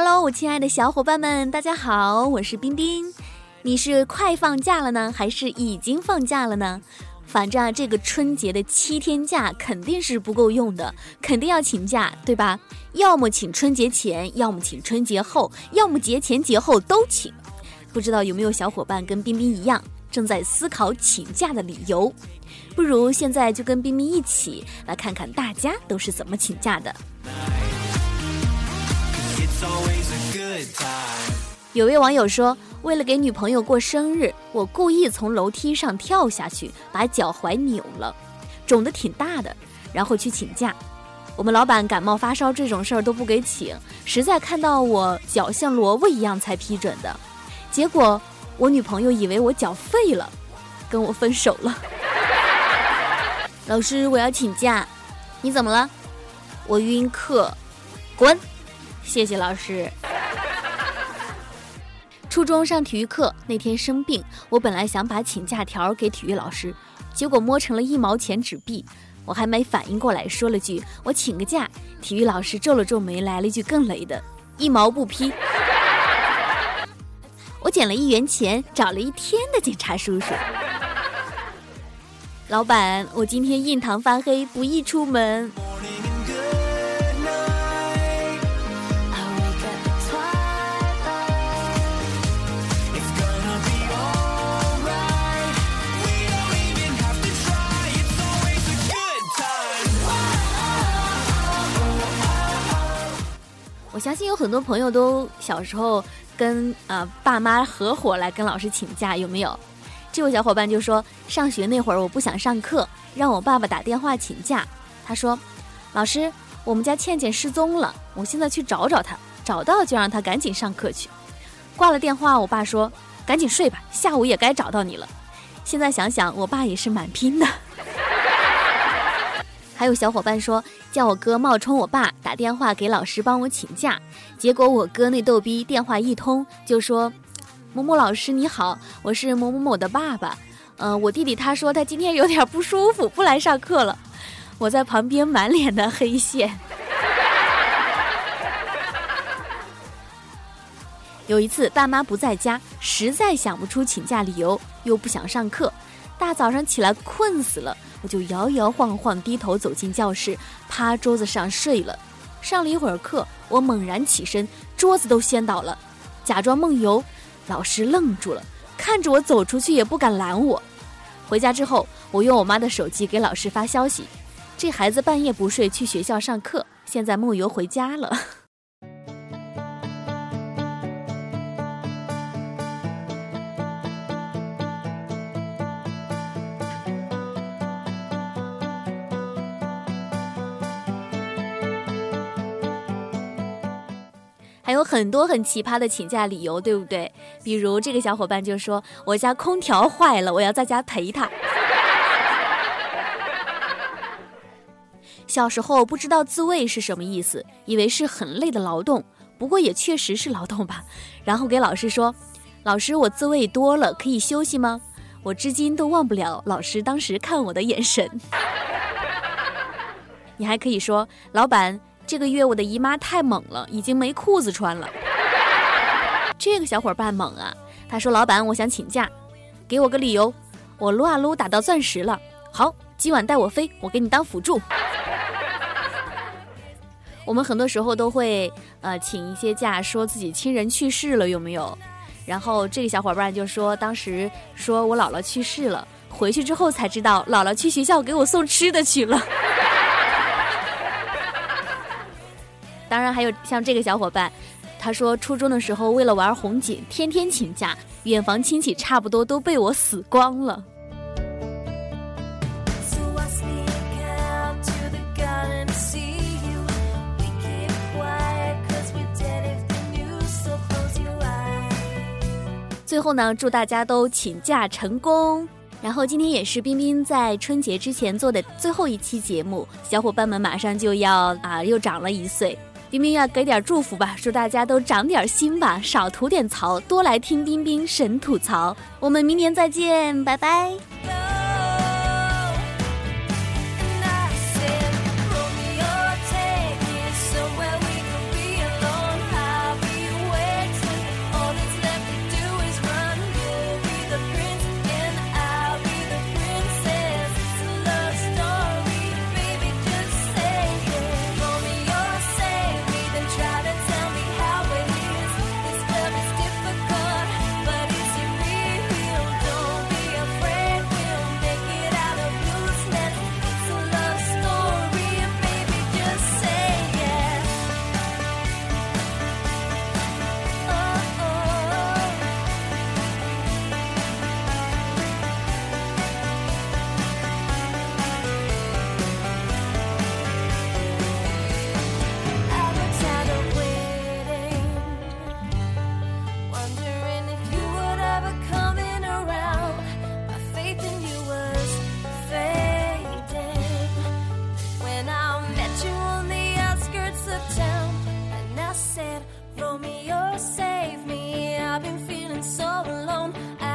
Hello，我亲爱的小伙伴们，大家好，我是冰冰。你是快放假了呢，还是已经放假了呢？反正啊，这个春节的七天假肯定是不够用的，肯定要请假，对吧？要么请春节前，要么请春节后，要么节前节后都请。不知道有没有小伙伴跟冰冰一样，正在思考请假的理由？不如现在就跟冰冰一起来看看大家都是怎么请假的。有位网友说。为了给女朋友过生日，我故意从楼梯上跳下去，把脚踝扭了，肿得挺大的，然后去请假。我们老板感冒发烧这种事儿都不给请，实在看到我脚像萝卜一样才批准的。结果我女朋友以为我脚废了，跟我分手了。老师，我要请假。你怎么了？我晕课。滚！谢谢老师。初中上体育课那天生病，我本来想把请假条给体育老师，结果摸成了一毛钱纸币。我还没反应过来，说了句“我请个假”，体育老师皱了皱眉，来了一句更雷的“一毛不批”。我捡了一元钱，找了一天的警察叔叔。老板，我今天印堂发黑，不宜出门。相信有很多朋友都小时候跟啊爸妈合伙来跟老师请假，有没有？这位小伙伴就说，上学那会儿我不想上课，让我爸爸打电话请假。他说，老师，我们家倩倩失踪了，我现在去找找她，找到就让她赶紧上课去。挂了电话，我爸说，赶紧睡吧，下午也该找到你了。现在想想，我爸也是蛮拼的。还有小伙伴说叫我哥冒充我爸打电话给老师帮我请假，结果我哥那逗逼电话一通就说：“某某老师你好，我是某某某的爸爸，嗯，我弟弟他说他今天有点不舒服，不来上课了。”我在旁边满脸的黑线。有一次爸妈不在家，实在想不出请假理由，又不想上课，大早上起来困死了。我就摇摇晃晃低头走进教室，趴桌子上睡了。上了一会儿课，我猛然起身，桌子都掀倒了，假装梦游。老师愣住了，看着我走出去也不敢拦我。回家之后，我用我妈的手机给老师发消息：这孩子半夜不睡去学校上课，现在梦游回家了。还有很多很奇葩的请假理由，对不对？比如这个小伙伴就说：“我家空调坏了，我要在家陪他。”小时候不知道自慰是什么意思，以为是很累的劳动，不过也确实是劳动吧。然后给老师说：“老师，我自慰多了，可以休息吗？”我至今都忘不了老师当时看我的眼神。你还可以说：“老板。”这个月我的姨妈太猛了，已经没裤子穿了。这个小伙伴猛啊！他说：“老板，我想请假，给我个理由。我撸啊撸打到钻石了。好，今晚带我飞，我给你当辅助。” 我们很多时候都会呃请一些假，说自己亲人去世了，有没有？然后这个小伙伴就说，当时说我姥姥去世了，回去之后才知道姥姥去学校给我送吃的去了。当然还有像这个小伙伴，他说初中的时候为了玩红警，天天请假，远房亲戚差不多都被我死光了。最后呢，祝大家都请假成功。然后今天也是冰冰在春节之前做的最后一期节目，小伙伴们马上就要啊又长了一岁。冰冰要给点祝福吧，祝大家都长点心吧，少吐点槽，多来听冰冰神吐槽。我们明年再见，拜拜。Romeo, oh, save me. I've been feeling so alone. I